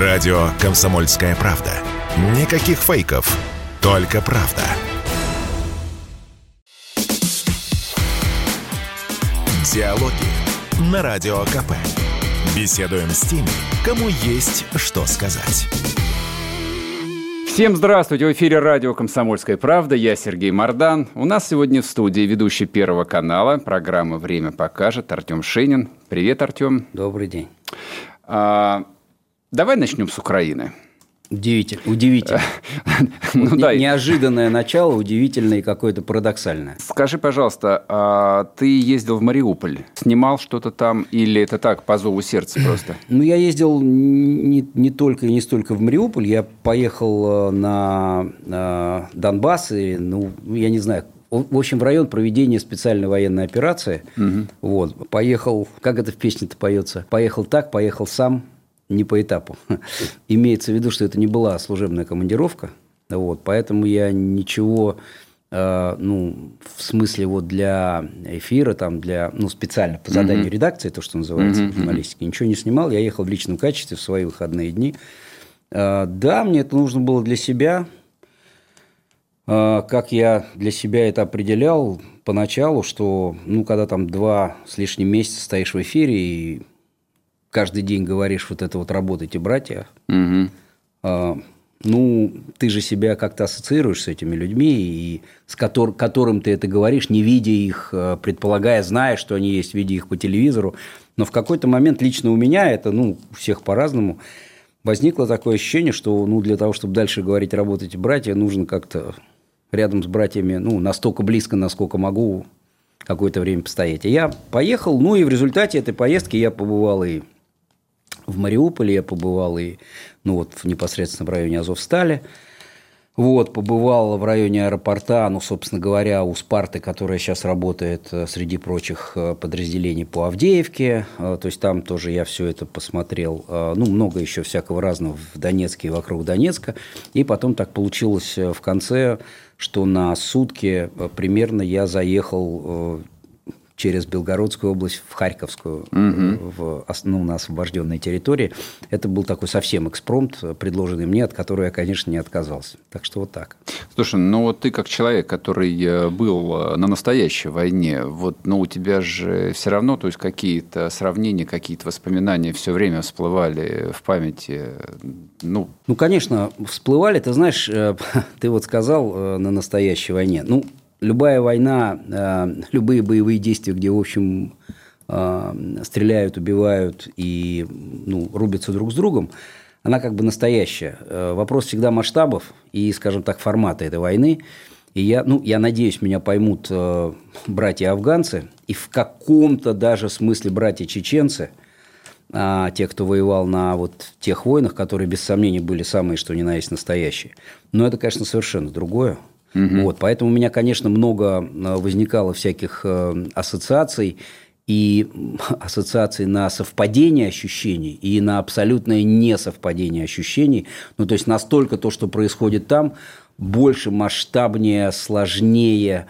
Радио «Комсомольская правда». Никаких фейков, только правда. Диалоги на Радио КП. Беседуем с теми, кому есть что сказать. Всем здравствуйте! В эфире радио «Комсомольская правда». Я Сергей Мордан. У нас сегодня в студии ведущий Первого канала. Программа «Время покажет» Артем Шенин. Привет, Артем. Добрый день. А, давай начнем с Украины. Удивительно. Удивительно. ну, вот да. Неожиданное начало, удивительное и какое-то парадоксальное. Скажи, пожалуйста, а ты ездил в Мариуполь, снимал что-то там или это так, по зову сердца просто? ну, я ездил не, не только и не столько в Мариуполь, я поехал э, на, на Донбасс, и, ну, я не знаю, в общем, в район проведения специальной военной операции. Угу. Вот. Поехал, как это в песне-то поется? Поехал так, поехал сам, не по этапу. Имеется в виду, что это не была служебная командировка, вот, поэтому я ничего, э, ну, в смысле вот для эфира, там, для, ну, специально по заданию mm-hmm. редакции, то, что называется mm-hmm. журналистики, ничего не снимал, я ехал в личном качестве в свои выходные дни. Э, да, мне это нужно было для себя, э, как я для себя это определял поначалу, что, ну, когда там два с лишним месяца стоишь в эфире и каждый день говоришь вот это вот «работайте, братья», угу. а, ну, ты же себя как-то ассоциируешь с этими людьми, и с котор, которым ты это говоришь, не видя их, а, предполагая, зная, что они есть, видя их по телевизору. Но в какой-то момент лично у меня, это, ну, у всех по-разному, возникло такое ощущение, что, ну, для того, чтобы дальше говорить «работайте, братья», нужно как-то рядом с братьями, ну, настолько близко, насколько могу, какое-то время постоять. И я поехал, ну, и в результате этой поездки я побывал и в Мариуполе я побывал и ну, вот, непосредственно в районе Азовстали. Вот, побывал в районе аэропорта, ну, собственно говоря, у Спарты, которая сейчас работает э, среди прочих э, подразделений по Авдеевке. Э, то есть там тоже я все это посмотрел. Ну, много еще всякого разного в Донецке и вокруг Донецка. И потом так получилось в конце, что на сутки примерно я заехал через Белгородскую область в Харьковскую, угу. в, ну, на освобожденной территории. Это был такой совсем экспромт, предложенный мне, от которого я, конечно, не отказался. Так что вот так. Слушай, ну вот ты как человек, который э, был на настоящей войне, вот, ну у тебя же все равно, то есть какие-то сравнения, какие-то воспоминания все время всплывали в памяти, ну... Ну, конечно, всплывали. Ты знаешь, э, ты вот сказал на настоящей войне. Ну, любая война, э, любые боевые действия, где, в общем, э, стреляют, убивают и ну, рубятся друг с другом, она как бы настоящая. Э, вопрос всегда масштабов и, скажем так, формата этой войны. И я, ну, я надеюсь, меня поймут братья-афганцы и в каком-то даже смысле братья-чеченцы, а, те, кто воевал на вот тех войнах, которые, без сомнения, были самые, что ни на есть, настоящие. Но это, конечно, совершенно другое. Угу. Вот, поэтому у меня, конечно, много э, возникало всяких э, ассоциаций и ассоциаций на совпадение ощущений и на абсолютное несовпадение ощущений. Ну, то есть настолько то, что происходит там, больше, масштабнее, сложнее,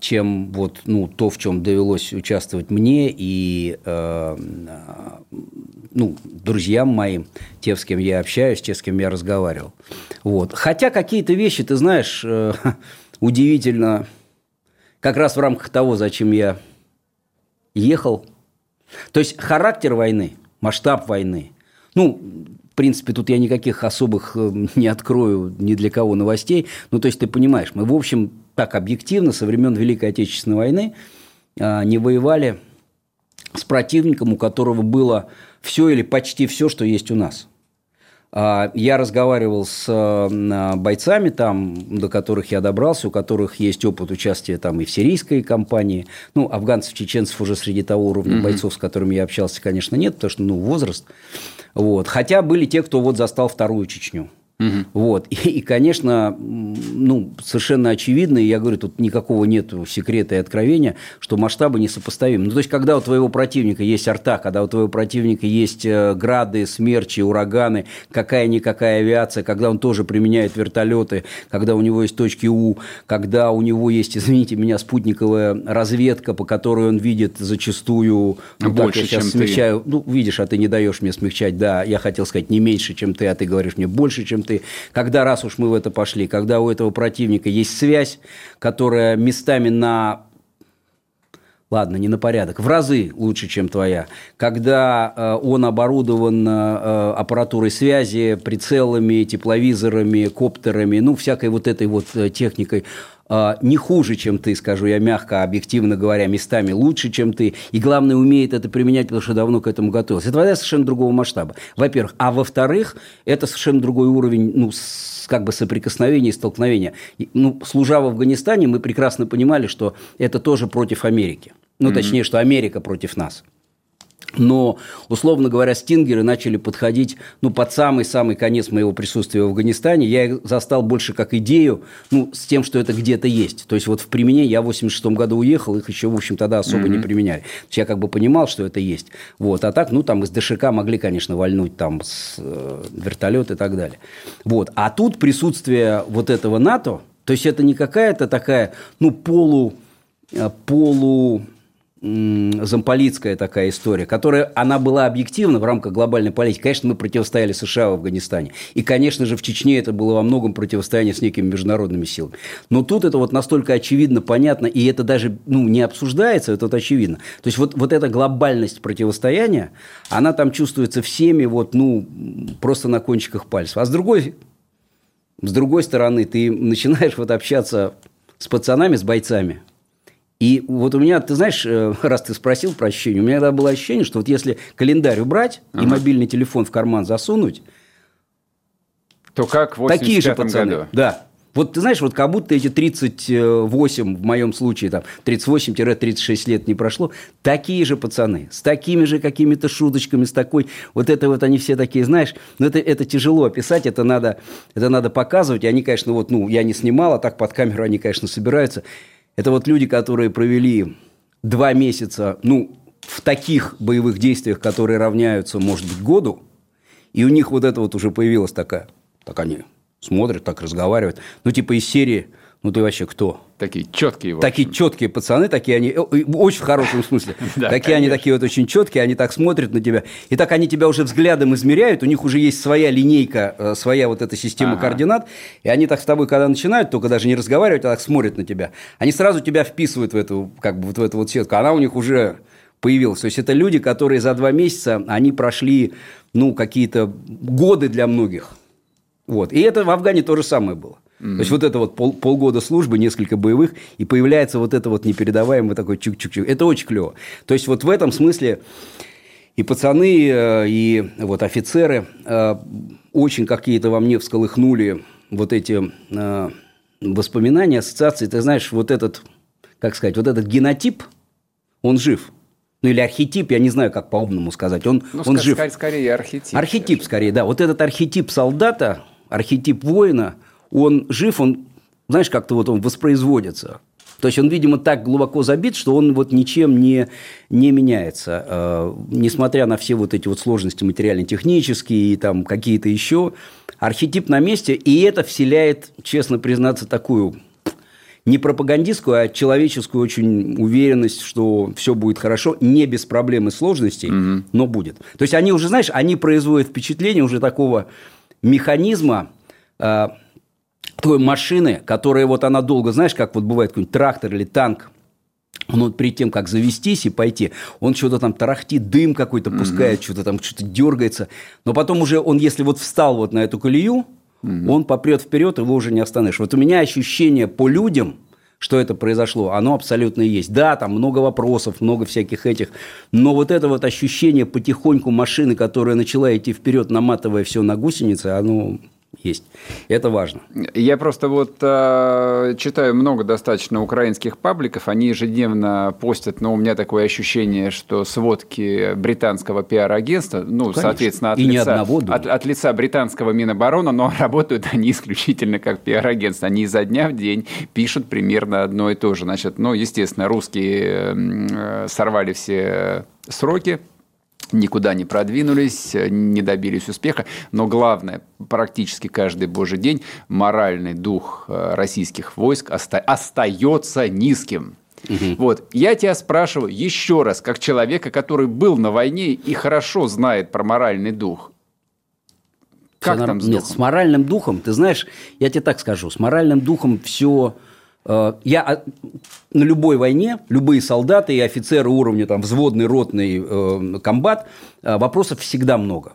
чем вот, ну, то, в чем довелось участвовать мне и э, ну, друзьям моим, те, с кем я общаюсь, те, с кем я разговаривал. Вот. Хотя какие-то вещи, ты знаешь, э, удивительно, как раз в рамках того, зачем я ехал. То есть характер войны, масштаб войны. Ну, в принципе, тут я никаких особых э, не открою ни для кого новостей. Ну, то есть, ты понимаешь, мы, в общем, так объективно со времен Великой Отечественной войны а, не воевали с противником, у которого было все или почти все, что есть у нас. А, я разговаривал с а, бойцами там, до которых я добрался, у которых есть опыт участия там и в сирийской кампании. Ну, афганцев, чеченцев уже среди того уровня mm-hmm. бойцов, с которыми я общался, конечно, нет, потому что, ну, возраст. Вот. Хотя были те, кто вот застал вторую Чечню. Угу. Вот. И, и, конечно, ну, совершенно очевидно, и я говорю, тут никакого нет секрета и откровения, что масштабы несопоставимы. Ну, то есть, когда у твоего противника есть арта, когда у твоего противника есть э, грады, смерчи, ураганы, какая-никакая авиация, когда он тоже применяет вертолеты, когда у него есть точки У, когда у него есть, извините меня, спутниковая разведка, по которой он видит зачастую... Ну, больше, так, я сейчас смягчаю. Ты. Ну, видишь, а ты не даешь мне смягчать. Да, я хотел сказать не меньше, чем ты, а ты говоришь мне больше, чем ты, когда раз уж мы в это пошли, когда у этого противника есть связь, которая местами на ладно, не на порядок, в разы лучше, чем твоя, когда э, он оборудован э, аппаратурой связи, прицелами, тепловизорами, коптерами, ну, всякой вот этой вот э, техникой, не хуже, чем ты, скажу я мягко, объективно говоря, местами лучше, чем ты, и главное, умеет это применять, потому что давно к этому готовился. Это вода совершенно другого масштаба, во-первых. А во-вторых, это совершенно другой уровень, ну, как бы соприкосновения и столкновения. Ну, служа в Афганистане, мы прекрасно понимали, что это тоже против Америки. Ну, mm-hmm. точнее, что Америка против нас. Но, условно говоря, стингеры начали подходить ну, под самый-самый конец моего присутствия в Афганистане. Я их застал больше как идею, ну, с тем, что это где-то есть. То есть, вот в применении я в 86 году уехал, их еще, в общем, тогда особо mm-hmm. не применяли. То есть, я как бы понимал, что это есть. Вот. А так, ну, там из ДШК могли, конечно, вальнуть там с э, вертолет и так далее. Вот. А тут присутствие вот этого НАТО, то есть, это не какая-то такая, ну, полу, э, полу замполитская такая история, которая, она была объективна в рамках глобальной политики. Конечно, мы противостояли США в Афганистане. И, конечно же, в Чечне это было во многом противостояние с некими международными силами. Но тут это вот настолько очевидно, понятно, и это даже ну, не обсуждается, это вот очевидно. То есть, вот, вот эта глобальность противостояния, она там чувствуется всеми вот, ну, просто на кончиках пальцев. А с другой, с другой стороны, ты начинаешь вот общаться с пацанами, с бойцами – и вот у меня, ты знаешь, э, раз ты спросил про ощущение, у меня тогда было ощущение, что вот если календарь убрать ага. и мобильный телефон в карман засунуть, то как в такие же пацаны. Году. Да. Вот ты знаешь, вот как будто эти 38, в моем случае, там, 38-36 лет не прошло, такие же пацаны, с такими же какими-то шуточками, с такой, вот это вот они все такие, знаешь, но это, это тяжело описать, это надо, это надо показывать, и они, конечно, вот, ну, я не снимал, а так под камеру они, конечно, собираются, это вот люди, которые провели два месяца, ну, в таких боевых действиях, которые равняются, может быть, году, и у них вот это вот уже появилась такая, так они смотрят, так разговаривают, ну, типа из серии ну ты вообще кто? Такие четкие. Такие четкие пацаны, такие они, очень в хорошем смысле. Такие они такие вот очень четкие, они так смотрят на тебя. И так они тебя уже взглядом измеряют, у них уже есть своя линейка, э, своя вот эта система координат. И они так с тобой, когда начинают, только даже не разговаривать, а так смотрят на тебя. Они сразу тебя вписывают в эту, как бы вот в эту вот сетку. Она у них уже появилась. То есть это люди, которые за два месяца, они прошли, ну, какие-то годы для многих. Вот. И это в Афгане то же самое было. Mm-hmm. То есть вот это вот пол, полгода службы, несколько боевых, и появляется вот это вот непередаваемый такой чук-чук-чук. Это очень клево. То есть вот в этом смысле и пацаны, э, и вот офицеры э, очень какие-то во мне всколыхнули вот эти э, воспоминания, ассоциации. Ты знаешь, вот этот, как сказать, вот этот генотип, он жив. Ну, или архетип, я не знаю, как по-умному сказать. Он, ну, он жив. Скорее архетип. Архетип, скорее, да. Вот этот архетип солдата, архетип воина – он жив, он, знаешь, как-то вот он воспроизводится. То есть он, видимо, так глубоко забит, что он вот ничем не, не меняется. Э, несмотря на все вот эти вот сложности материально-технические и там какие-то еще, архетип на месте, и это вселяет, честно признаться, такую не пропагандистскую, а человеческую очень уверенность, что все будет хорошо, не без проблем и сложностей, угу. но будет. То есть они уже, знаешь, они производят впечатление уже такого механизма, э, той машины, которая вот она долго, знаешь, как вот бывает какой-нибудь трактор или танк, он вот перед тем, как завестись и пойти, он что-то там тарахтит, дым какой-то пускает, mm-hmm. что-то там что-то дергается. Но потом уже он, если вот встал вот на эту колею, mm-hmm. он попрет вперед, его уже не остановишь. Вот у меня ощущение по людям, что это произошло, оно абсолютно есть. Да, там много вопросов, много всяких этих, но вот это вот ощущение потихоньку машины, которая начала идти вперед, наматывая все на гусеницы, оно есть. Это важно. Я просто вот э, читаю много достаточно украинских пабликов, они ежедневно постят, но у меня такое ощущение, что сводки британского пиар-агентства, ну, Конечно. соответственно, от, И лица, от, от лица британского Минобороны, но работают они исключительно как пиар-агентство. Они изо дня в день пишут примерно одно и то же. Значит, ну, естественно, русские э, сорвали все сроки, никуда не продвинулись, не добились успеха. Но главное, практически каждый божий день моральный дух э, российских войск оста- остается низким. Угу. Вот, я тебя спрашиваю еще раз, как человека, который был на войне и хорошо знает про моральный дух. Как там с Нет, с моральным духом, ты знаешь, я тебе так скажу, с моральным духом все Э, я а, на любой войне, любые солдаты и офицеры уровня там, взводный, ротный, э, комбат, э, вопросов всегда много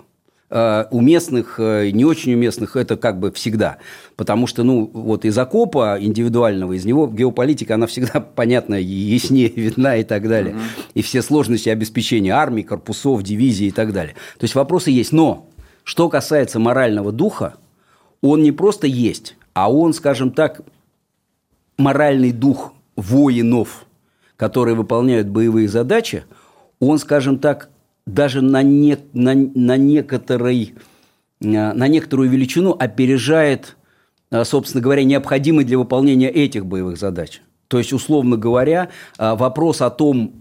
уместных, не очень уместных, это как бы всегда. Потому что, ну, вот из окопа индивидуального, из него геополитика, она всегда понятна, яснее видна и так далее. И все сложности обеспечения армии, корпусов, дивизий и так далее. То есть вопросы есть. Но что касается морального духа, он не просто есть, а он, скажем так, моральный дух воинов, которые выполняют боевые задачи, он, скажем так, даже на, не, на, на, некоторой, э, на некоторую величину опережает, э, собственно говоря, необходимый для выполнения этих боевых задач. То есть, условно говоря, э, вопрос о том,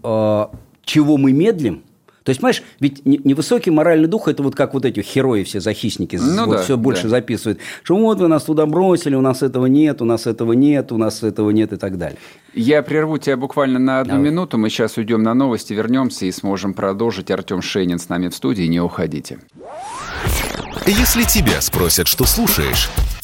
чего мы медлим – то есть, понимаешь, ведь невысокий моральный дух – это вот как вот эти герои все захисники ну, вот да, все больше да. записывают, что вот вы нас туда бросили, у нас этого нет, у нас этого нет, у нас этого нет и так далее. Я прерву тебя буквально на одну Давай. минуту. Мы сейчас уйдем на новости, вернемся и сможем продолжить. Артем Шейнин с нами в студии. Не уходите. Если тебя спросят, что слушаешь,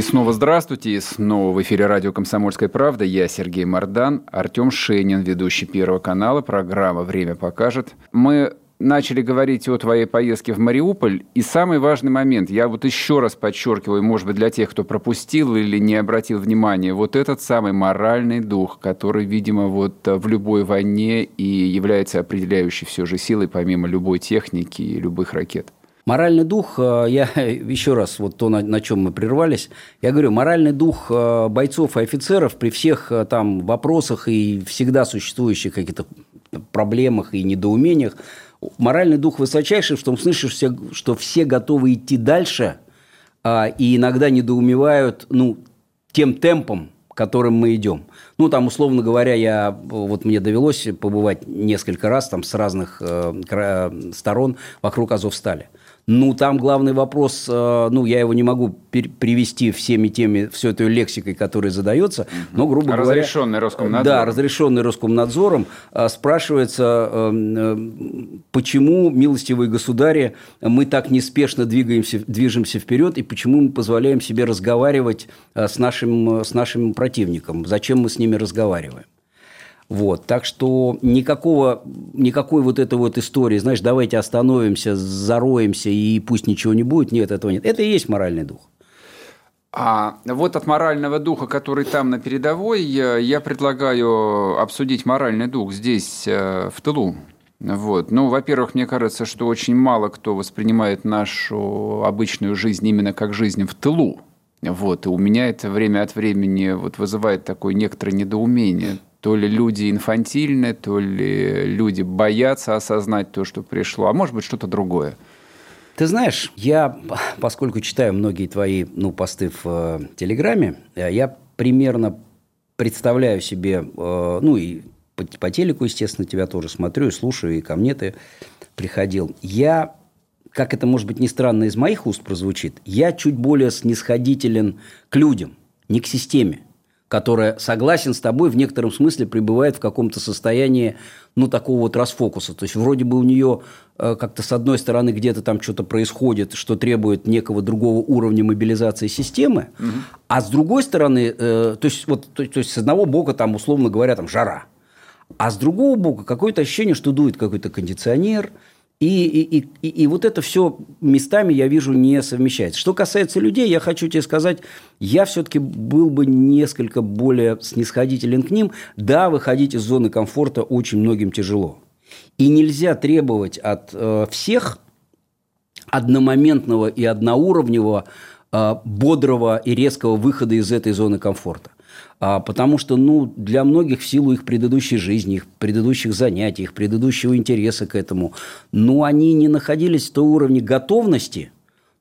И снова здравствуйте, и снова в эфире радио «Комсомольская правда». Я Сергей Мордан, Артем Шейнин, ведущий Первого канала, программа «Время покажет». Мы начали говорить о твоей поездке в Мариуполь, и самый важный момент, я вот еще раз подчеркиваю, может быть, для тех, кто пропустил или не обратил внимания, вот этот самый моральный дух, который, видимо, вот в любой войне и является определяющей все же силой, помимо любой техники и любых ракет. Моральный дух, э, я еще раз, вот то, на, на чем мы прервались, я говорю, моральный дух э, бойцов и офицеров при всех э, там вопросах и всегда существующих каких-то проблемах и недоумениях, моральный дух высочайший в том смысле, что все, что все готовы идти дальше а, и иногда недоумевают ну, тем темпом, которым мы идем. Ну, там, условно говоря, я, вот мне довелось побывать несколько раз там с разных э, сторон вокруг Азовстали. Ну, там главный вопрос, э, ну, я его не могу привести всеми теми, все этой лексикой, которая задается, но, грубо говоря... Разрешенный Роскомнадзором. Да, разрешенный Роскомнадзором. Э, спрашивается, э, почему, милостивые государи, мы так неспешно двигаемся, движемся вперед, и почему мы позволяем себе разговаривать с нашим, с нашим противником? Зачем мы с ними разговариваем? Вот, так что никакого, никакой вот этой вот истории, знаешь, давайте остановимся, зароемся и пусть ничего не будет, нет, этого нет. Это и есть моральный дух. А вот от морального духа, который там на передовой, я предлагаю обсудить моральный дух здесь, э, в тылу. Вот. Ну, во-первых, мне кажется, что очень мало кто воспринимает нашу обычную жизнь именно как жизнь в тылу. Вот. И у меня это время от времени вот вызывает такое некоторое недоумение. То ли люди инфантильны, то ли люди боятся осознать то, что пришло, а может быть что-то другое. Ты знаешь, я, поскольку читаю многие твои ну, посты в э, Телеграме, э, я примерно представляю себе, э, ну и по, по телеку, естественно, тебя тоже смотрю и слушаю, и ко мне ты приходил. Я, как это, может быть, не странно из моих уст прозвучит, я чуть более снисходителен к людям, не к системе которая, согласен с тобой, в некотором смысле пребывает в каком-то состоянии, ну, такого вот расфокуса. То есть, вроде бы у нее э, как-то с одной стороны где-то там что-то происходит, что требует некого другого уровня мобилизации системы, угу. а с другой стороны, э, то есть, вот, то, то есть, с одного бока там, условно говоря, там жара. А с другого бока какое-то ощущение, что дует какой-то кондиционер, и, и, и, и вот это все местами, я вижу, не совмещается. Что касается людей, я хочу тебе сказать, я все-таки был бы несколько более снисходителен к ним. Да, выходить из зоны комфорта очень многим тяжело. И нельзя требовать от э, всех одномоментного и одноуровневого э, бодрого и резкого выхода из этой зоны комфорта. А, потому что ну, для многих в силу их предыдущей жизни, их предыдущих занятий, их предыдущего интереса к этому, ну, они не находились в том уровне готовности.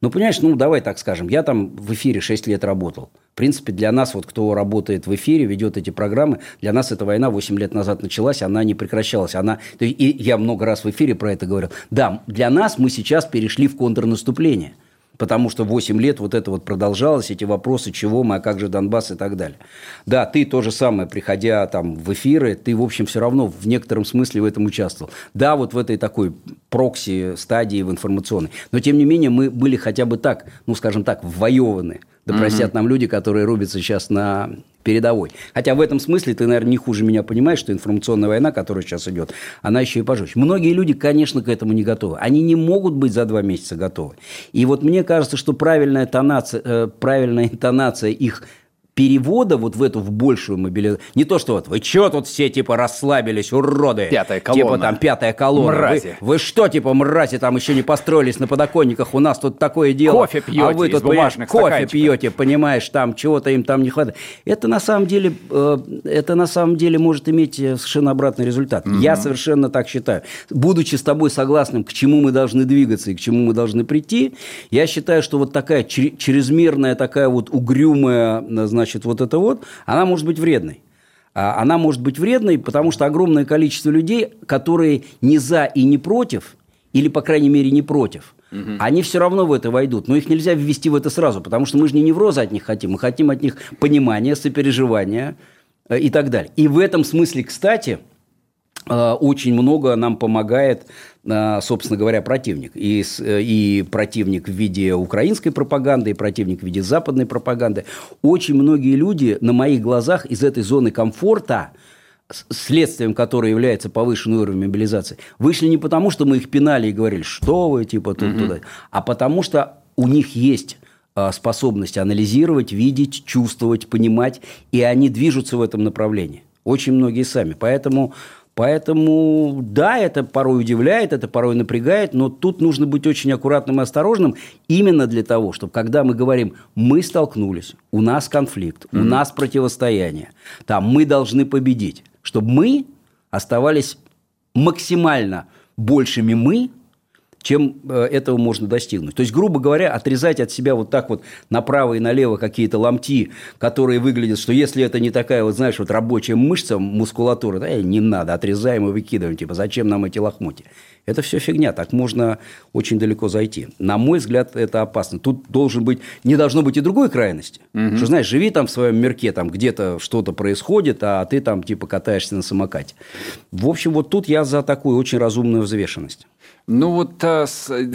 Ну, понимаешь, ну, давай так скажем, я там в эфире 6 лет работал. В принципе, для нас, вот кто работает в эфире, ведет эти программы, для нас эта война 8 лет назад началась, она не прекращалась. Она, и я много раз в эфире про это говорил. Да, для нас мы сейчас перешли в контрнаступление – потому что 8 лет вот это вот продолжалось, эти вопросы, чего мы, а как же Донбасс и так далее. Да, ты то же самое, приходя там в эфиры, ты, в общем, все равно в некотором смысле в этом участвовал. Да, вот в этой такой прокси стадии в информационной. Но, тем не менее, мы были хотя бы так, ну, скажем так, ввоеваны. Да простят нам люди, которые рубятся сейчас на передовой. Хотя в этом смысле ты, наверное, не хуже меня понимаешь, что информационная война, которая сейчас идет, она еще и пожестче. Многие люди, конечно, к этому не готовы. Они не могут быть за два месяца готовы. И вот мне кажется, что правильная, тонация, э, правильная интонация их перевода вот в эту, в большую мобилизацию. Не то, что вот вы что тут все типа расслабились, уроды. Пятая колонна. Типа там пятая колонна. Мрази. Вы, вы что, типа мрази, там еще не построились на подоконниках, у нас тут такое дело. Кофе пьете а вы тут, из бумажных кофе пьете, понимаешь, там чего-то им там не хватает. Это на самом деле, э, это на самом деле может иметь э, совершенно обратный результат. Угу. Я совершенно так считаю. Будучи с тобой согласным, к чему мы должны двигаться и к чему мы должны прийти, я считаю, что вот такая чрезмерная, такая вот угрюмая, значит, значит, вот это вот, она может быть вредной. А она может быть вредной, потому что огромное количество людей, которые не за и не против, или, по крайней мере, не против, угу. они все равно в это войдут. Но их нельзя ввести в это сразу, потому что мы же не невроза от них хотим, мы хотим от них понимания, сопереживания э, и так далее. И в этом смысле, кстати, э, очень много нам помогает собственно говоря, противник. И, э, и противник в виде украинской пропаганды, и противник в виде западной пропаганды. Очень многие люди на моих глазах из этой зоны комфорта, следствием которой является повышенный уровень мобилизации, вышли не потому, что мы их пинали и говорили, что вы, типа, тут, туда, а потому что у них есть а, способность анализировать, видеть, чувствовать, понимать, и они движутся в этом направлении. Очень многие сами. Поэтому Поэтому, да, это порой удивляет, это порой напрягает, но тут нужно быть очень аккуратным и осторожным именно для того, чтобы, когда мы говорим, мы столкнулись, у нас конфликт, mm-hmm. у нас противостояние, там мы должны победить, чтобы мы оставались максимально большими мы, чем э, этого можно достигнуть. То есть, грубо говоря, отрезать от себя вот так вот направо и налево какие-то ломти, которые выглядят, что если это не такая, вот знаешь, вот рабочая мышца, мускулатура, да, не надо, отрезаем и выкидываем, типа, зачем нам эти лохмотья? Это все фигня, так можно очень далеко зайти. На мой взгляд, это опасно. Тут должен быть, не должно быть и другой крайности. Угу. Что, знаешь, живи там в своем мирке, там где-то что-то происходит, а ты там типа катаешься на самокате. В общем, вот тут я за такую очень разумную взвешенность. Ну вот э,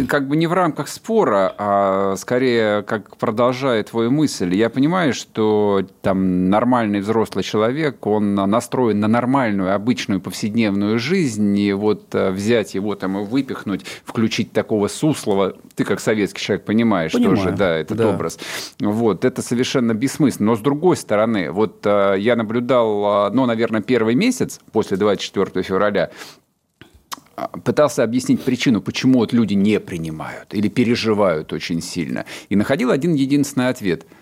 как бы не в рамках спора, а скорее как продолжая твою мысль. Я понимаю, что там нормальный взрослый человек, он настроен на нормальную, обычную повседневную жизнь, и вот э, взять его там и выпихнуть, включить такого суслова, ты как советский человек понимаешь Понимаю. тоже, да, этот да. образ. Вот, это совершенно бессмысленно. Но с другой стороны, вот э, я наблюдал, ну, наверное, первый месяц после 24 февраля, а, пытался объяснить причину, почему вот люди не принимают или переживают очень сильно. И находил один единственный ответ –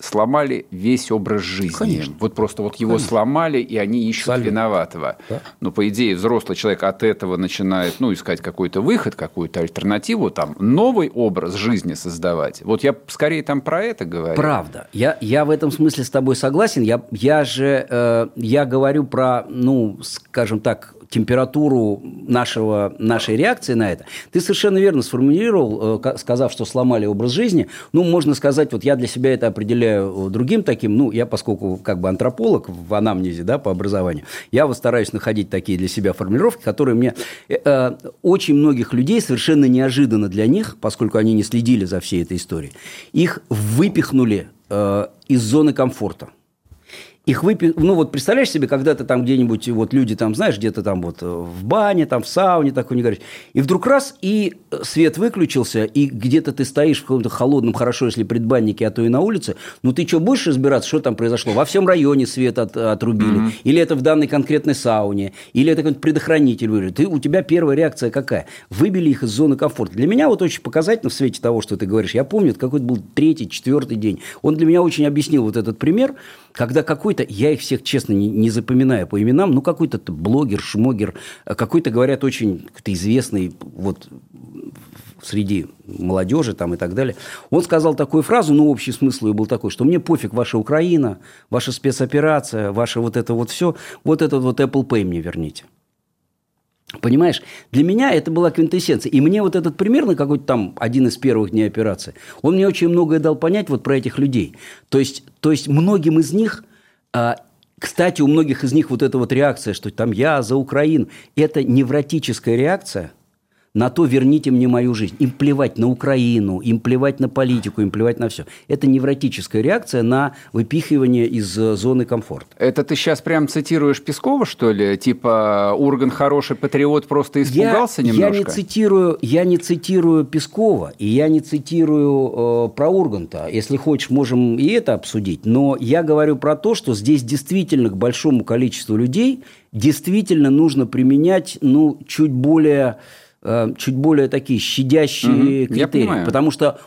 сломали весь образ жизни. Конечно. Вот просто вот его Конечно. сломали, и они ищут Абсолютно. виноватого. Да. Но, по идее, взрослый человек от этого начинает ну, искать какой-то выход, какую-то альтернативу, там, новый образ жизни создавать. Вот я скорее там про это говорю. Правда. Я, я в этом смысле с тобой согласен. Я, я же э, я говорю про, ну, скажем так, температуру нашего, нашей реакции на это. Ты совершенно верно сформулировал, э, сказав, что сломали образ жизни. Ну, можно сказать, вот я для себя это определяю другим таким, ну, я поскольку как бы антрополог в анамнезе, да, по образованию, я вот стараюсь находить такие для себя формулировки, которые мне... Э, э, очень многих людей совершенно неожиданно для них, поскольку они не следили за всей этой историей, их выпихнули из зоны комфорта. Их выпи... Ну, вот представляешь себе, когда ты там где-нибудь, вот люди там, знаешь, где-то там вот в бане, там в сауне, такой не говоришь. И вдруг раз, и свет выключился, и где-то ты стоишь в каком-то холодном, хорошо, если предбаннике, а то и на улице, ну, ты что, будешь разбираться, что там произошло? Во всем районе свет от, отрубили? Mm-hmm. Или это в данной конкретной сауне? Или это какой-то предохранитель? Ты, у тебя первая реакция какая? Выбили их из зоны комфорта. Для меня вот очень показательно в свете того, что ты говоришь. Я помню, это какой-то был третий, четвертый день. Он для меня очень объяснил вот этот пример, когда какой-то, я их всех, честно, не, не запоминаю по именам, ну, какой-то блогер, шмогер, какой-то, говорят, очень какой-то известный вот среди молодежи там и так далее. Он сказал такую фразу, ну, общий смысл ее был такой, что мне пофиг ваша Украина, ваша спецоперация, ваше вот это вот все, вот этот вот Apple Pay мне верните. Понимаешь, для меня это была квинтэссенция. И мне вот этот примерно какой-то там один из первых дней операции, он мне очень многое дал понять вот про этих людей. То есть, то есть многим из них, а, кстати, у многих из них вот эта вот реакция, что там я за Украину, это невротическая реакция – на то верните мне мою жизнь. Им плевать на Украину, им плевать на политику, им плевать на все. Это невротическая реакция на выпихивание из э, зоны комфорта. Это ты сейчас прям цитируешь Пескова, что ли? Типа Урган хороший патриот просто испугался я, немножко? Я не цитирую, я не цитирую Пескова, и я не цитирую э, про Урганта. Если хочешь, можем и это обсудить. Но я говорю про то, что здесь действительно к большому количеству людей действительно нужно применять ну, чуть более чуть более такие щадящие угу, критерии. Потому что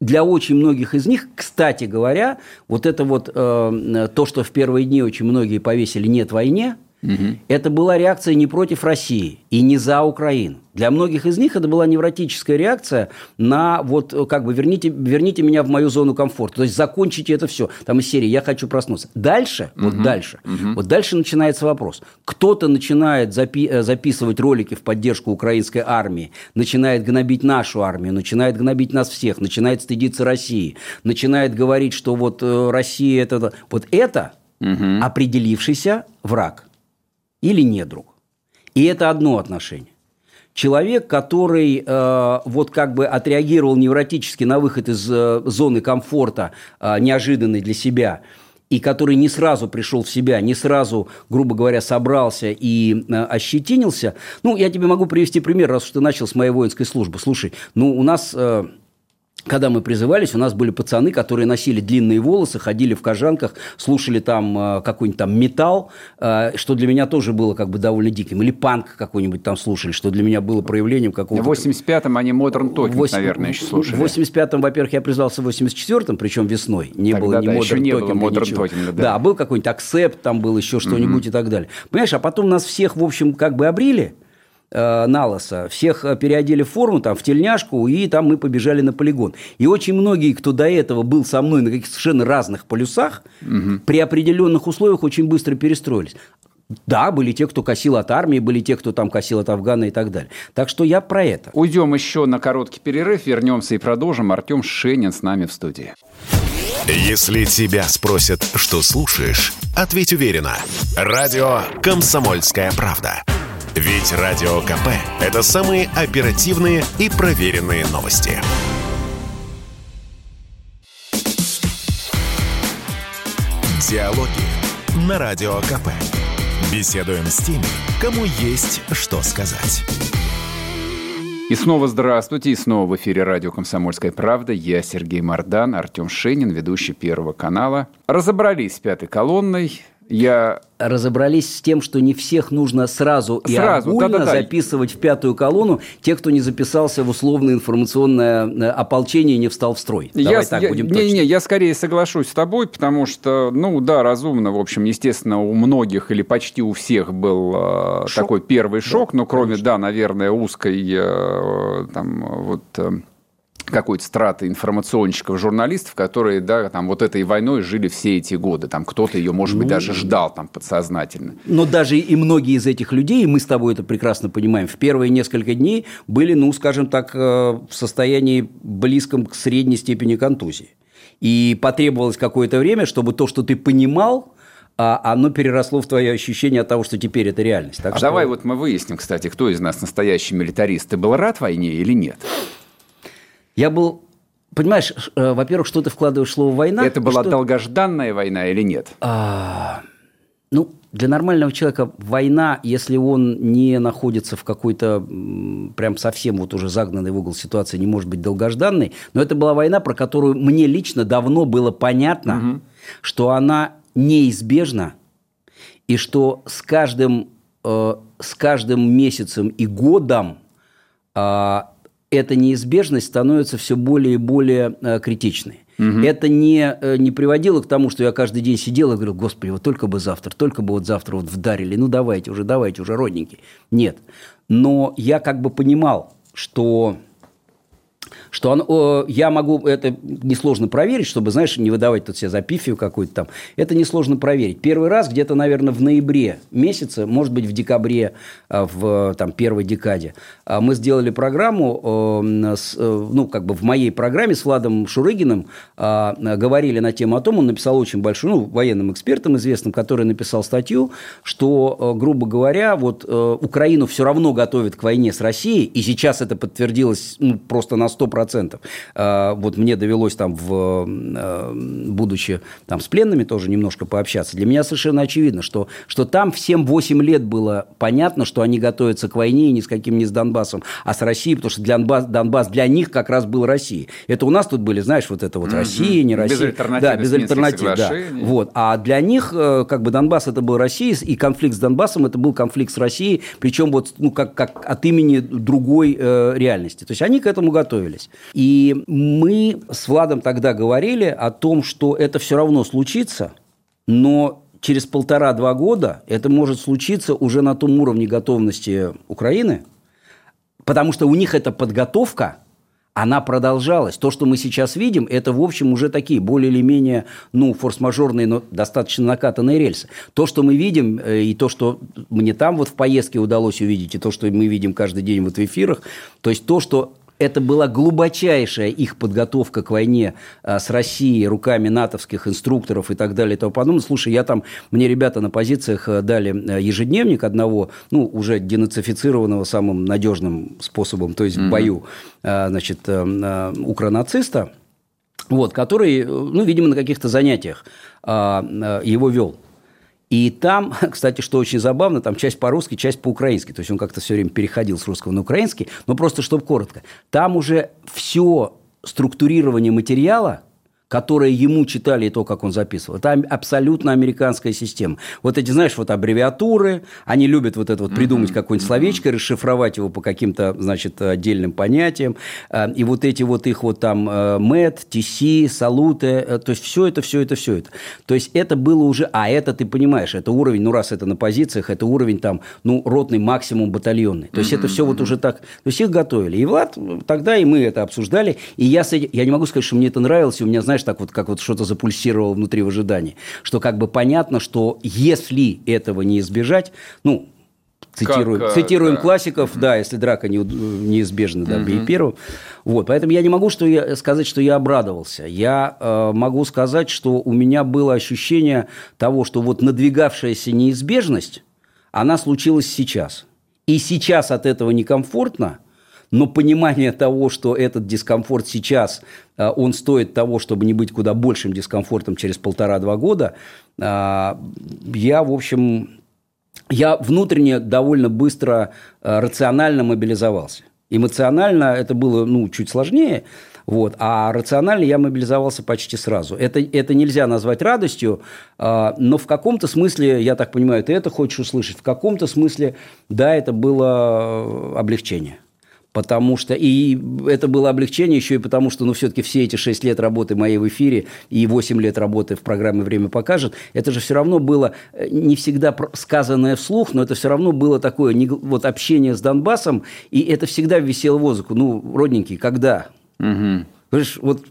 для очень многих из них, кстати говоря, вот это вот э, то, что в первые дни очень многие повесили «нет войне», Угу. Это была реакция не против России и не за Украину. Для многих из них это была невротическая реакция на вот как бы верните, верните меня в мою зону комфорта. То есть закончите это все. Там из серии «Я хочу проснуться». Дальше, угу. вот дальше, угу. вот дальше начинается вопрос. Кто-то начинает запи- э, записывать ролики в поддержку украинской армии, начинает гнобить нашу армию, начинает гнобить нас всех, начинает стыдиться России, начинает говорить, что вот э, Россия это... Вот это угу. определившийся враг или недруг. И это одно отношение. Человек, который э, вот как бы отреагировал невротически на выход из э, зоны комфорта, э, неожиданный для себя, и который не сразу пришел в себя, не сразу, грубо говоря, собрался и э, ощетинился. Ну, я тебе могу привести пример, раз уж ты начал с моей воинской службы. Слушай, ну, у нас... Э, когда мы призывались, у нас были пацаны, которые носили длинные волосы, ходили в кожанках, слушали там э, какой-нибудь там металл, э, что для меня тоже было как бы довольно диким. Или панк какой-нибудь там слушали, что для меня было проявлением какого-то... В 85-м они Modern Talking, 8... наверное, еще слушали. В 85-м, во-первых, я призвался в 84-м, причем весной. Не Тогда, было ни да, Modern еще не Talking, было Modern ничего. Talking, да. да, был какой-нибудь акцепт, там был еще что-нибудь угу. и так далее. Понимаешь, а потом нас всех, в общем, как бы обрили, э, Налоса. Всех э, переодели в форму, там, в тельняшку, и там мы побежали на полигон. И очень многие, кто до этого был со мной на каких-то совершенно разных полюсах, угу. при определенных условиях очень быстро перестроились. Да, были те, кто косил от армии, были те, кто там косил от Афгана и так далее. Так что я про это. Уйдем еще на короткий перерыв, вернемся и продолжим. Артем Шенин с нами в студии. Если тебя спросят, что слушаешь, ответь уверенно. Радио «Комсомольская правда». Ведь Радио КП – это самые оперативные и проверенные новости. Диалоги на Радио КП. Беседуем с теми, кому есть что сказать. И снова здравствуйте, и снова в эфире радио «Комсомольская правда». Я Сергей Мордан, Артем Шенин, ведущий Первого канала. Разобрались с пятой колонной. Я разобрались с тем, что не всех нужно сразу, сразу и огульно да, да, да. записывать в пятую колонну, те, кто не записался в условное информационное э, ополчение и не встал в строй. Давай я, так я, будем не, не, я скорее соглашусь с тобой, потому что, ну да, разумно, в общем, естественно, у многих или почти у всех был э, такой первый шок, да, но кроме, конечно. да, наверное, узкой э, там вот... Э, какой-то страты информационщиков, журналистов, которые, да, там, вот этой войной жили все эти годы. Там кто-то ее, может быть, ну, даже ждал там подсознательно. Но даже и многие из этих людей, и мы с тобой это прекрасно понимаем, в первые несколько дней были, ну, скажем так, э, в состоянии близком к средней степени контузии. И потребовалось какое-то время, чтобы то, что ты понимал, а оно переросло в твое ощущение от того, что теперь это реальность. Так а что... давай вот мы выясним, кстати, кто из нас настоящий милитарист. Ты был рад войне или нет? Я был понимаешь, э, во-первых, что ты вкладываешь в слово «война». Это была что... долгожданная война или нет? А, ну, для нормального человека война, если он не находится в какой-то прям совсем вот уже загнанный в угол ситуации, не может быть долгожданной. Но это была война, про которую мне лично давно было понятно, угу. что она неизбежна, и что с каждым, э, с каждым месяцем и годом э, эта неизбежность становится все более и более э, критичной. Угу. Это не, э, не приводило к тому, что я каждый день сидел и говорил, господи, вот только бы завтра, только бы вот завтра вот вдарили, ну давайте уже, давайте уже, родненькие. Нет. Но я как бы понимал, что что оно, я могу, это несложно проверить, чтобы, знаешь, не выдавать тут себе запифию какую-то там. Это несложно проверить. Первый раз где-то, наверное, в ноябре месяце, может быть, в декабре, а, в там, первой декаде, а, мы сделали программу, ну, как бы в моей программе с Владом Шурыгиным а, говорили на тему о том, он написал очень большую, ну, военным экспертом известным, который написал статью, что, грубо говоря, вот Украину все равно готовят к войне с Россией, и сейчас это подтвердилось ну, просто на 100%, процентов. А, вот мне довелось там, в, а, будучи там с пленными тоже немножко пообщаться, для меня совершенно очевидно, что, что там всем 8 лет было понятно, что они готовятся к войне и ни с каким не с Донбассом, а с Россией, потому что для Донбасс, Донбасс для них как раз был Россия. Это у нас тут были, знаешь, вот это вот mm-hmm. Россия, не Россия. Без да, без альтернатив, да. Вот. А для них э, как бы Донбасс это был Россия, и конфликт с Донбассом это был конфликт с Россией, причем вот ну, как, как от имени другой э, реальности. То есть они к этому готовились. И мы с Владом тогда говорили о том, что это все равно случится, но через полтора-два года это может случиться уже на том уровне готовности Украины, потому что у них эта подготовка, она продолжалась. То, что мы сейчас видим, это, в общем, уже такие более или менее, ну, форс-мажорные, но достаточно накатанные рельсы. То, что мы видим, э, и то, что мне там вот в поездке удалось увидеть, и то, что мы видим каждый день вот в эфирах, то есть то, что это была глубочайшая их подготовка к войне а, с Россией руками натовских инструкторов и так далее и тому подобное. Слушай, я там, мне ребята на позициях э, дали э, ежедневник одного, ну, уже денацифицированного самым надежным способом, то есть mm-hmm. в бою, а, значит, э, укронациста, вот, который, ну, видимо, на каких-то занятиях а, его вел. И там, кстати, что очень забавно, там часть по-русски, часть по-украински. То есть он как-то все время переходил с русского на украинский. Но просто, чтобы коротко. Там уже все структурирование материала – которые ему читали и то, как он записывал. Это абсолютно американская система. Вот эти, знаешь, вот аббревиатуры, они любят вот это вот придумать mm-hmm. какое-нибудь словечко, расшифровать его по каким-то, значит, отдельным понятиям. А, и вот эти вот их вот там МЭТ, ТС, Салуты, э, то есть все это, все это, все это. То есть это было уже, а это ты понимаешь, это уровень, ну раз это на позициях, это уровень там, ну, ротный максимум батальонный. То есть mm-hmm. это все вот уже так, то есть их готовили. И вот тогда и мы это обсуждали, и я, с этим, я не могу сказать, что мне это нравилось, у меня, знаешь, знаешь, так вот, как вот что-то запульсировало внутри в ожидании, что как бы понятно, что если этого не избежать, ну, цитируем, как, цитируем да. классиков, да, если драка не, неизбежна, да, бей первым. Вот, поэтому я не могу что я, сказать, что я обрадовался. Я э, могу сказать, что у меня было ощущение того, что вот надвигавшаяся неизбежность, она случилась сейчас. И сейчас от этого некомфортно, но понимание того, что этот дискомфорт сейчас, а, он стоит того, чтобы не быть куда большим дискомфортом через полтора-два года, а, я, в общем, я внутренне довольно быстро а, рационально мобилизовался. Эмоционально это было ну, чуть сложнее, вот. А рационально я мобилизовался почти сразу. Это, это нельзя назвать радостью, но в каком-то смысле, я так понимаю, ты это хочешь услышать, в каком-то смысле, да, это было облегчение. Потому что, и это было облегчение еще и потому, что, ну, все-таки все эти 6 лет работы моей в эфире и 8 лет работы в программе «Время покажет», это же все равно было э, не всегда сказанное вслух, но это все равно было такое вот общение с Донбассом, и это всегда висело в воздухе. Ну, родненький, когда? Угу. Понимаешь, вот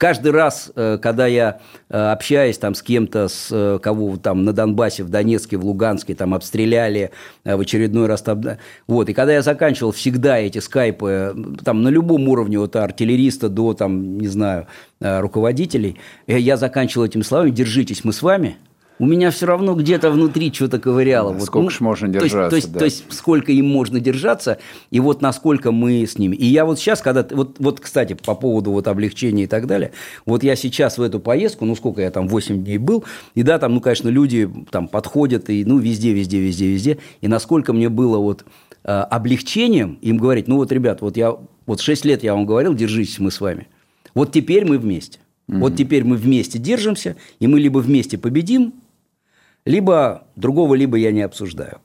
каждый раз, э, когда я э, общаюсь там с кем-то, с э, кого там на Донбассе, в Донецке, в Луганске, там обстреляли в очередной раз, там, вот, и когда я заканчивал всегда эти скайпы, там на любом уровне, от артиллериста до, там, не знаю, руководителей, я заканчивал этими словами «держитесь, мы с вами», у меня все равно где-то внутри что-то ковыряло. вот, сколько ну, ж можно держаться. То есть, то, есть, да. то есть, сколько им можно держаться, и вот насколько мы с ними. И я вот сейчас, когда... Вот, вот, кстати, по поводу вот облегчения и так далее, вот я сейчас в эту поездку, ну, сколько я там, 8 дней был, и да, там, ну, конечно, люди там подходят, и, ну, везде, везде, везде, везде, и насколько мне было вот э, облегчением им говорить, ну, вот, ребят, вот я... Вот 6 лет я вам говорил, держитесь мы с вами. Вот теперь мы вместе. Mm-hmm. Вот теперь мы вместе держимся, и мы либо вместе победим, либо другого, либо я не обсуждаю.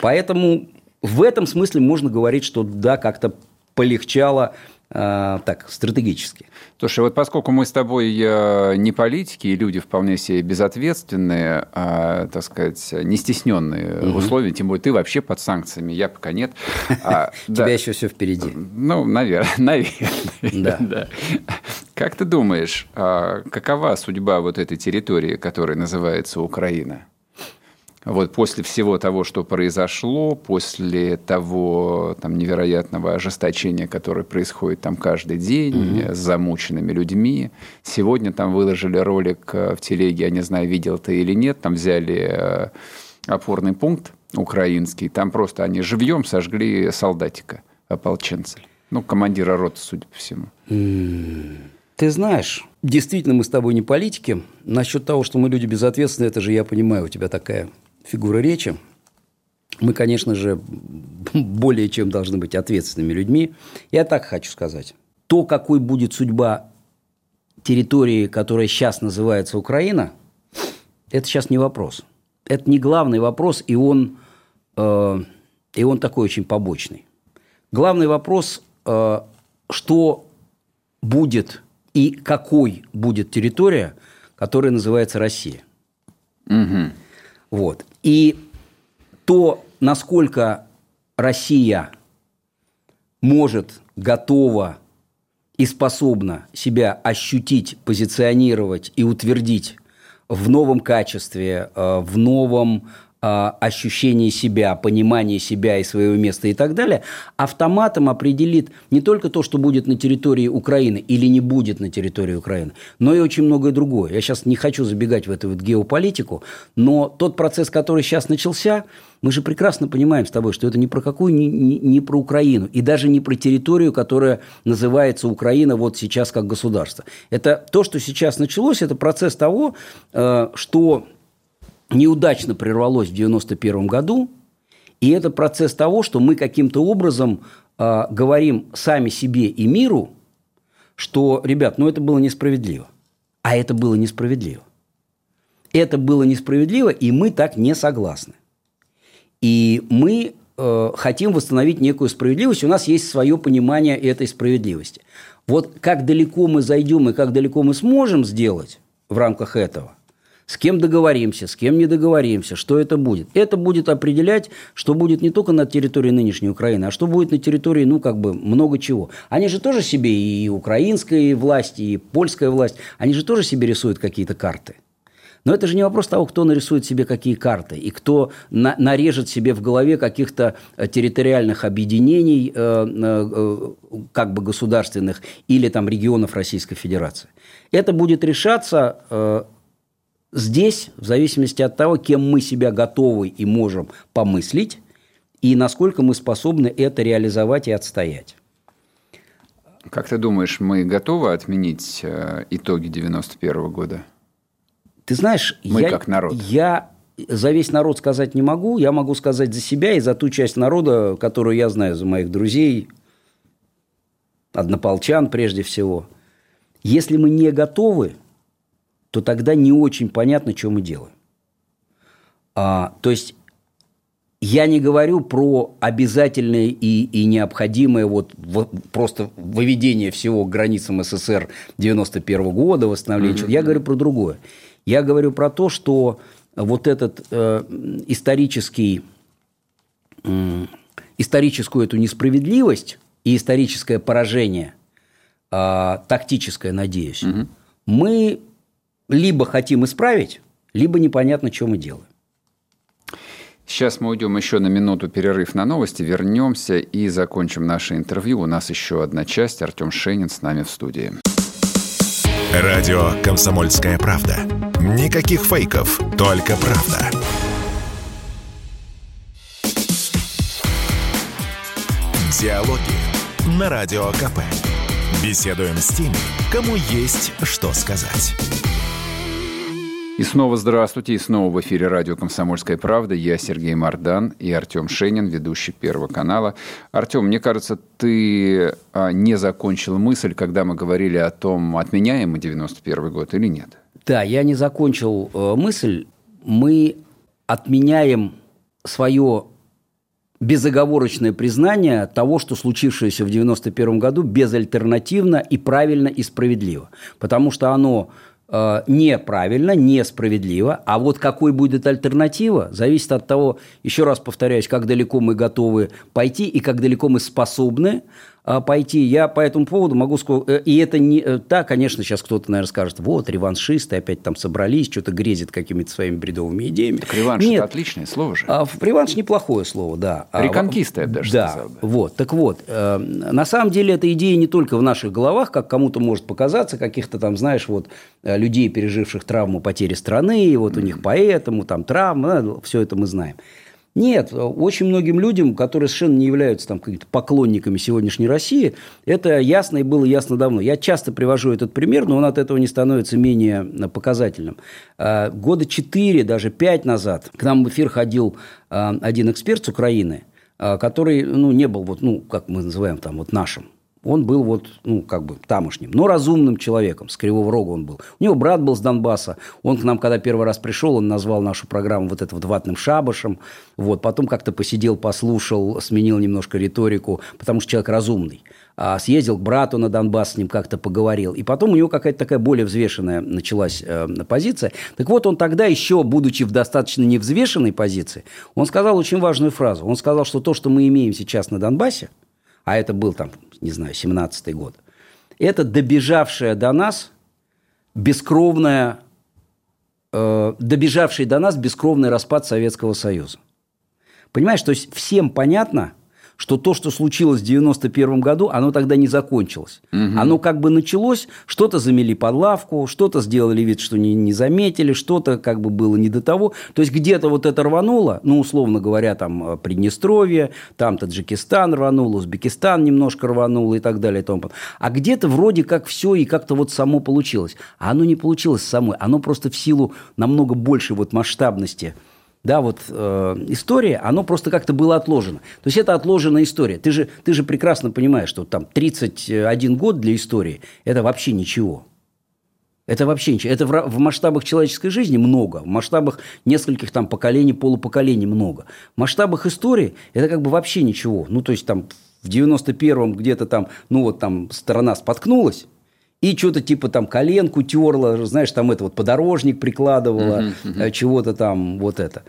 Поэтому в этом смысле можно говорить, что да, как-то полегчало э, так, стратегически. Слушай, вот поскольку мы с тобой э, не политики и люди вполне себе безответственные, а, так сказать, не стесненные угу. условия, тем более ты вообще под санкциями, я пока нет. А, Тебя еще все впереди. Ну, наверное, наверное. Да. Как ты думаешь, а, какова судьба вот этой территории, которая называется Украина? Вот после всего того, что произошло, после того там, невероятного ожесточения, которое происходит там каждый день mm-hmm. с замученными людьми, сегодня там выложили ролик э, в телеге, я не знаю, видел ты или нет, там взяли э, опорный пункт украинский, там просто они живьем сожгли солдатика, ополченца. Ну, командира роты, судя по всему. Ты знаешь, действительно, мы с тобой не политики. Насчет того, что мы люди безответственные, это же я понимаю, у тебя такая фигура речи. Мы, конечно же, более чем должны быть ответственными людьми. Я так хочу сказать. То, какой будет судьба территории, которая сейчас называется Украина, это сейчас не вопрос. Это не главный вопрос, и он, э, и он такой очень побочный. Главный вопрос, э, что будет и какой будет территория, которая называется Россия. Угу. Вот. И то, насколько Россия может, готова и способна себя ощутить, позиционировать и утвердить в новом качестве, э, в новом ощущение себя, понимание себя и своего места и так далее, автоматом определит не только то, что будет на территории Украины или не будет на территории Украины, но и очень многое другое. Я сейчас не хочу забегать в эту вот геополитику, но тот процесс, который сейчас начался, мы же прекрасно понимаем с тобой, что это не про какую, не, не, не про Украину, и даже не про территорию, которая называется Украина вот сейчас как государство. Это то, что сейчас началось, это процесс того, э, что неудачно прервалось в 1991 году, и это процесс того, что мы каким-то образом э, говорим сами себе и миру, что, ребят, ну это было несправедливо. А это было несправедливо. Это было несправедливо, и мы так не согласны. И мы э, хотим восстановить некую справедливость, у нас есть свое понимание этой справедливости. Вот как далеко мы зайдем и как далеко мы сможем сделать в рамках этого, с кем договоримся, с кем не договоримся, что это будет. Это будет определять, что будет не только на территории нынешней Украины, а что будет на территории, ну, как бы, много чего. Они же тоже себе и украинская власть, и польская власть, они же тоже себе рисуют какие-то карты. Но это же не вопрос того, кто нарисует себе какие карты и кто на, нарежет себе в голове каких-то э, территориальных объединений, э, э, как бы государственных, или там регионов Российской Федерации. Это будет решаться э, Здесь, в зависимости от того, кем мы себя готовы и можем помыслить, и насколько мы способны это реализовать и отстоять. Как ты думаешь, мы готовы отменить э, итоги 91 года? Ты знаешь, мы я, как народ. Я за весь народ сказать не могу. Я могу сказать за себя и за ту часть народа, которую я знаю, за моих друзей, однополчан прежде всего. Если мы не готовы, то тогда не очень понятно, что мы делаем. А, то есть я не говорю про обязательное и, и необходимое вот в, просто выведение всего к границам СССР 91 года, восстановление. Mm-hmm. Я говорю про другое. Я говорю про то, что вот этот э, исторический, э, историческую эту несправедливость и историческое поражение, э, тактическое, надеюсь, угу. мы либо хотим исправить, либо непонятно, что мы делаем. Сейчас мы уйдем еще на минуту перерыв на новости, вернемся и закончим наше интервью. У нас еще одна часть. Артем Шенин с нами в студии. Радио «Комсомольская правда». Никаких фейков, только правда. Диалоги на Радио КП. Беседуем с теми, кому есть что сказать. И снова здравствуйте, и снова в эфире радио «Комсомольская правда». Я Сергей Мордан и Артем Шенин, ведущий Первого канала. Артем, мне кажется, ты а, не закончил мысль, когда мы говорили о том, отменяем мы 91 год или нет. Да, я не закончил э, мысль. Мы отменяем свое безоговорочное признание того, что случившееся в 91 году безальтернативно и правильно и справедливо. Потому что оно неправильно, несправедливо. А вот какой будет альтернатива, зависит от того, еще раз повторяюсь, как далеко мы готовы пойти и как далеко мы способны пойти. Я по этому поводу могу сказать, э, и это не... Э, да, конечно, сейчас кто-то, наверное, скажет, вот, реваншисты опять там собрались, что-то грезят какими-то своими бредовыми идеями. Так реванш Нет. – это отличное слово же. А, реванш – неплохое слово, да. А, Реконкиста, я бы даже да, сказал. Бы. вот. Так вот, э, на самом деле эта идея не только в наших головах, как кому-то может показаться, каких-то там, знаешь, вот людей, переживших травму потери страны, и вот mm-hmm. у них поэтому там травма, все это мы знаем. Нет, очень многим людям, которые совершенно не являются там какими-то поклонниками сегодняшней России, это ясно и было ясно давно. Я часто привожу этот пример, но он от этого не становится менее показательным. А, года четыре, даже пять назад к нам в эфир ходил а, один эксперт с Украины, а, который ну, не был, вот, ну, как мы называем там, вот нашим он был вот, ну, как бы тамошним, но разумным человеком, с Кривого Рога он был. У него брат был с Донбасса, он к нам, когда первый раз пришел, он назвал нашу программу вот это вот ватным шабашем, вот, потом как-то посидел, послушал, сменил немножко риторику, потому что человек разумный. А съездил к брату на Донбасс, с ним как-то поговорил. И потом у него какая-то такая более взвешенная началась э, позиция. Так вот, он тогда еще, будучи в достаточно невзвешенной позиции, он сказал очень важную фразу. Он сказал, что то, что мы имеем сейчас на Донбассе, а это был там не знаю, 17-й год, это добежавшая до нас бескровная, э, добежавший до нас бескровный распад Советского Союза. Понимаешь, то есть всем понятно – что то, что случилось в 91 году, оно тогда не закончилось. Угу. Оно как бы началось, что-то замели под лавку, что-то сделали вид, что не, не заметили, что-то как бы было не до того. То есть где-то вот это рвануло, ну, условно говоря, там э, Приднестровье, там Таджикистан рванул, Узбекистан немножко рванул и так далее. И тому. А где-то вроде как все и как-то вот само получилось. А оно не получилось само, оно просто в силу намного большей вот масштабности – да, вот э, история, оно просто как-то было отложено. То есть это отложенная история. Ты же, ты же прекрасно понимаешь, что там 31 год для истории – это вообще ничего. Это вообще ничего. Это в, в масштабах человеческой жизни много, в масштабах нескольких там поколений, полупоколений много. В масштабах истории это как бы вообще ничего. Ну, то есть там в 91-м где-то там, ну вот там страна споткнулась, и что-то типа там коленку терла, знаешь, там это вот подорожник прикладывала, uh-huh, uh-huh. чего-то там вот это.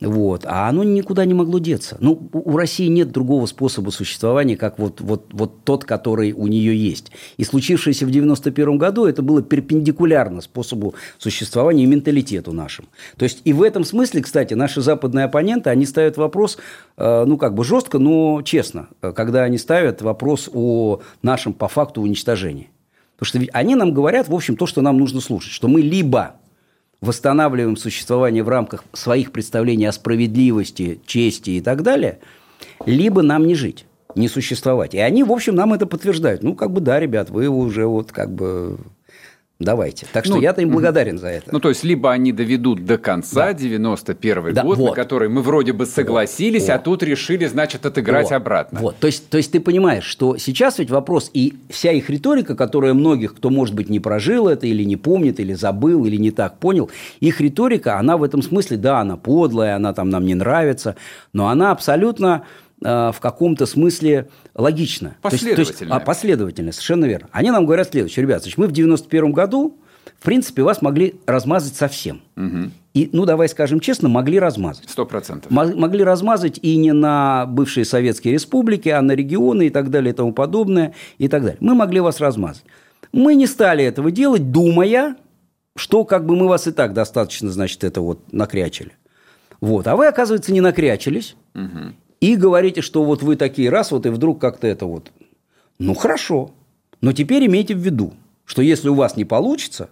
Вот. А оно никуда не могло деться. Ну, у России нет другого способа существования, как вот, вот, вот тот, который у нее есть. И случившееся в 91 году, это было перпендикулярно способу существования и менталитету нашим. То есть, и в этом смысле, кстати, наши западные оппоненты, они ставят вопрос, э, ну, как бы жестко, но честно, э, когда они ставят вопрос о нашем по факту уничтожении. Потому что они нам говорят, в общем, то, что нам нужно слушать, что мы либо восстанавливаем существование в рамках своих представлений о справедливости, чести и так далее, либо нам не жить, не существовать. И они, в общем, нам это подтверждают. Ну, как бы да, ребят, вы уже вот как бы Давайте. Так что ну, я-то им благодарен за это. Ну, то есть, либо они доведут до конца да. 91 да, год, вот. на который мы вроде бы согласились, вот. а тут решили, значит, отыграть вот. обратно. Вот. То есть, то есть, ты понимаешь, что сейчас ведь вопрос, и вся их риторика, которая многих, кто, может быть, не прожил это, или не помнит, или забыл, или не так понял, их риторика, она в этом смысле, да, она подлая, она там нам не нравится, но она абсолютно в каком-то смысле логично. Последовательно. а, последовательно, совершенно верно. Они нам говорят следующее. Ребят, значит, мы в 91 году, в принципе, вас могли размазать совсем. Угу. И, ну, давай скажем честно, могли размазать. Сто процентов. Могли размазать и не на бывшие советские республики, а на регионы и так далее и тому подобное и так далее. Мы могли вас размазать. Мы не стали этого делать, думая, что как бы мы вас и так достаточно, значит, это вот накрячили. Вот. А вы, оказывается, не накрячились. Угу и говорите, что вот вы такие раз, вот и вдруг как-то это вот. Ну, хорошо. Но теперь имейте в виду, что если у вас не получится,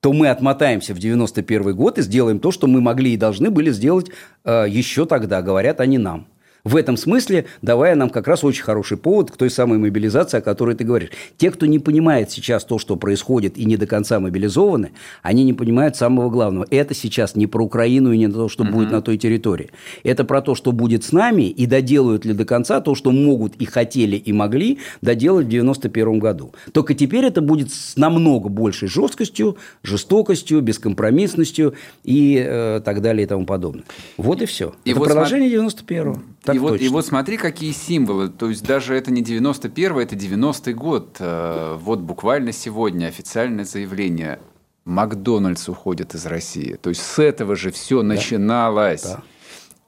то мы отмотаемся в 91 год и сделаем то, что мы могли и должны были сделать э, еще тогда, говорят они нам. В этом смысле давая нам как раз очень хороший повод к той самой мобилизации, о которой ты говоришь. Те, кто не понимает сейчас то, что происходит, и не до конца мобилизованы, они не понимают самого главного. Это сейчас не про Украину и не то, что угу. будет на той территории. Это про то, что будет с нами, и доделают ли до конца то, что могут и хотели, и могли доделать в 91 году. Только теперь это будет с намного большей жесткостью, жестокостью, бескомпромиссностью и э, так далее и тому подобное. Вот и все. И это вот продолжение см... 91-го. Так и, вот, и вот смотри, какие символы. То есть даже это не 91-й, это 90-й год. Э, вот буквально сегодня официальное заявление. Макдональдс уходит из России. То есть с этого же все да. начиналось. Да.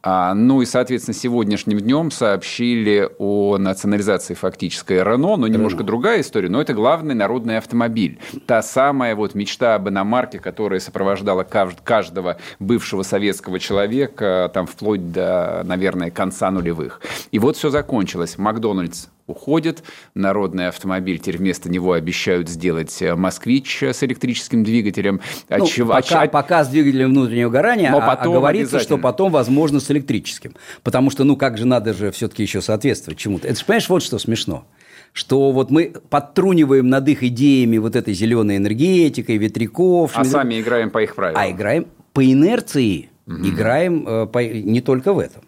А, ну и, соответственно, сегодняшним днем сообщили о национализации фактической Рено, но немножко Рено. другая история, но это главный народный автомобиль. Та самая вот мечта об иномарке, которая сопровождала каждого бывшего советского человека, там вплоть до, наверное, конца нулевых. И вот все закончилось. Макдональдс уходит. Народный автомобиль, теперь вместо него обещают сделать э, «Москвич» с электрическим двигателем. Ну, Отчев... пока, пока с двигателем внутреннего горания, Но а, а потом а говорится, что потом, возможно, с электрическим. Потому что, ну, как же надо же все-таки еще соответствовать чему-то. Это же, понимаешь, вот что смешно что вот мы подтруниваем над их идеями вот этой зеленой энергетикой, ветряков. А сами играем по их правилам. А играем по инерции, угу. играем э, по, не только в этом.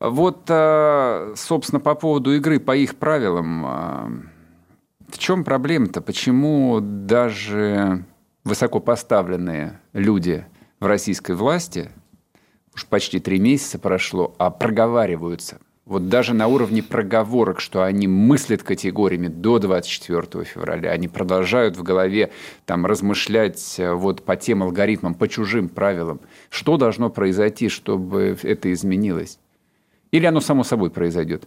Вот, э, собственно, по поводу игры по их правилам, э, в чем проблема-то? Почему даже высокопоставленные люди в российской власти, уж почти три месяца прошло, а проговариваются вот даже на уровне проговорок, что они мыслят категориями до 24 февраля, они продолжают в голове там размышлять э, вот по тем алгоритмам, по чужим правилам. Что должно произойти, чтобы это изменилось? Или оно само собой произойдет?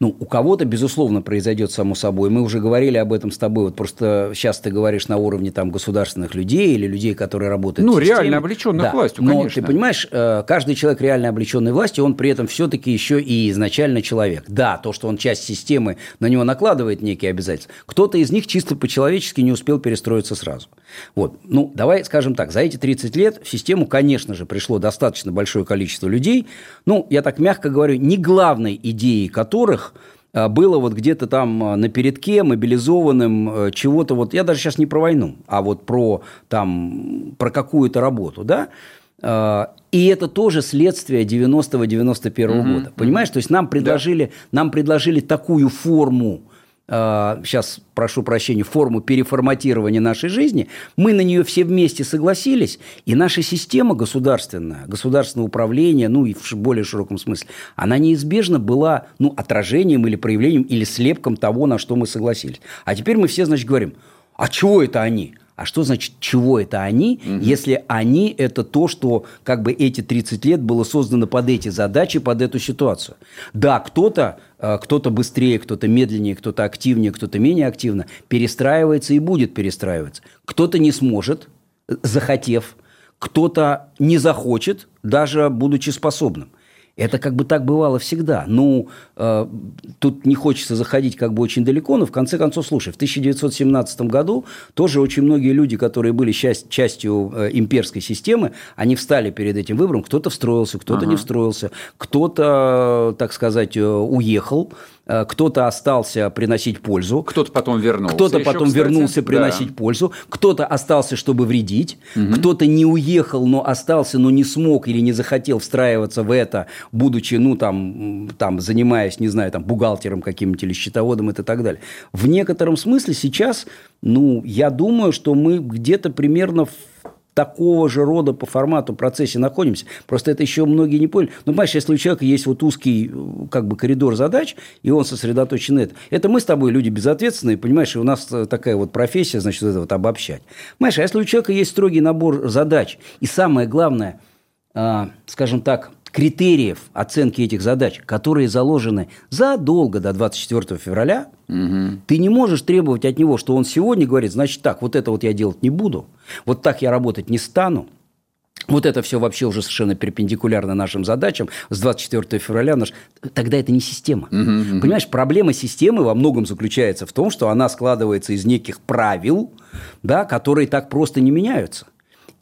Ну, у кого-то, безусловно, произойдет само собой. Мы уже говорили об этом с тобой. Вот просто сейчас ты говоришь на уровне там, государственных людей или людей, которые работают Ну, в реально облеченных да. властью, конечно. Но ты понимаешь, э, каждый человек реально облеченный властью, он при этом все-таки еще и изначально человек. Да, то, что он часть системы, на него накладывает некие обязательства. Кто-то из них чисто по-человечески не успел перестроиться сразу. Вот. Ну, давай скажем так, за эти 30 лет в систему, конечно же, пришло достаточно большое количество людей. Ну, я так мягко говорю, не главной идеей которых а, было вот где-то там а, на передке мобилизованным э, чего-то вот, я даже сейчас не про войну, а вот про там, про какую-то работу, да, а, и это тоже следствие 90-91 угу, года. Понимаешь, то есть нам предложили, да. нам предложили такую форму сейчас, прошу прощения, форму переформатирования нашей жизни, мы на нее все вместе согласились, и наша система государственная, государственное управление, ну и в более широком смысле, она неизбежно была ну, отражением или проявлением или слепком того, на что мы согласились. А теперь мы все, значит, говорим, а чего это они? А что значит, чего это они, угу. если они это то, что как бы эти 30 лет было создано под эти задачи, под эту ситуацию? Да, кто-то э, кто-то быстрее, кто-то медленнее, кто-то активнее, кто-то менее активно перестраивается и будет перестраиваться. Кто-то не сможет, захотев, кто-то не захочет, даже будучи способным. Это как бы так бывало всегда. Ну, э, тут не хочется заходить как бы очень далеко, но в конце концов, слушай, в 1917 году тоже очень многие люди, которые были часть, частью э, имперской системы, они встали перед этим выбором. Кто-то встроился, кто-то ага. не встроился, кто-то, так сказать, э, уехал, Э, кто-то остался приносить пользу. Кто-то потом вернулся. Кто-то потом кстати. вернулся приносить да. пользу. Кто-то остался, чтобы вредить. Угу. Кто-то не уехал, но остался, но не смог или не захотел встраиваться в это, будучи, ну, там, там занимаясь, не знаю, там, бухгалтером каким-нибудь или счетоводом и так далее. В некотором смысле сейчас, ну, я думаю, что мы где-то примерно в такого же рода по формату процессе находимся. Просто это еще многие не поняли. Ну, понимаешь, если у человека есть вот узкий как бы коридор задач, и он сосредоточен на этом, это мы с тобой люди безответственные, понимаешь, и у нас такая вот профессия, значит, это вот обобщать. Понимаешь, а если у человека есть строгий набор задач, и самое главное, а, скажем так, критериев оценки этих задач, которые заложены задолго до 24 февраля, угу. ты не можешь требовать от него, что он сегодня говорит, значит так, вот это вот я делать не буду, вот так я работать не стану, вот это все вообще уже совершенно перпендикулярно нашим задачам. С 24 февраля наш... тогда это не система. Угу, угу. Понимаешь, проблема системы во многом заключается в том, что она складывается из неких правил, да, которые так просто не меняются.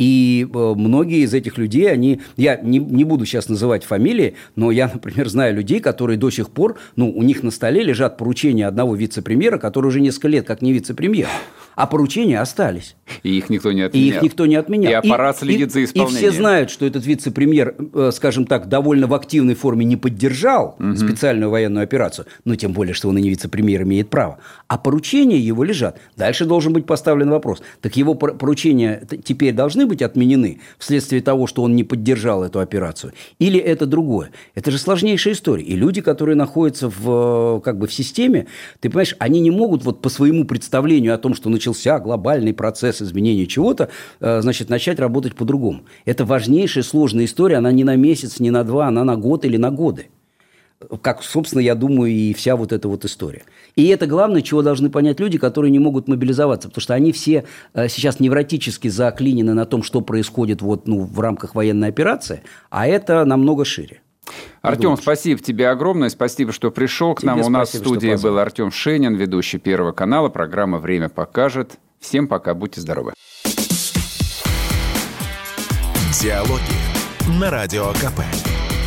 И э, многие из этих людей, они, я не, не буду сейчас называть фамилии, но я, например, знаю людей, которые до сих пор, ну, у них на столе лежат поручения одного вице-премьера, который уже несколько лет как не вице-премьер а поручения остались. И их никто не отменял. И их никто не отменял. И аппарат и, следит и, за исполнением. И все знают, что этот вице-премьер, э, скажем так, довольно в активной форме не поддержал угу. специальную военную операцию, но тем более, что он и не вице-премьер имеет право. А поручения его лежат. Дальше должен быть поставлен вопрос. Так его поручения теперь должны быть отменены вследствие того, что он не поддержал эту операцию? Или это другое? Это же сложнейшая история. И люди, которые находятся в, как бы в системе, ты понимаешь, они не могут вот по своему представлению о том, что начался глобальный процесс изменения чего-то, э, значит, начать работать по-другому. Это важнейшая сложная история, она не на месяц, не на два, она на год или на годы. Как, собственно, я думаю, и вся вот эта вот история. И это главное, чего должны понять люди, которые не могут мобилизоваться, потому что они все э, сейчас невротически заклинены на том, что происходит вот, ну, в рамках военной операции, а это намного шире. Артем, спасибо тебе огромное. Спасибо, что пришел к тебе нам. У нас в студии был Артем Шенин, ведущий Первого канала. Программа «Время покажет». Всем пока, будьте здоровы. Диалоги на Радио КП.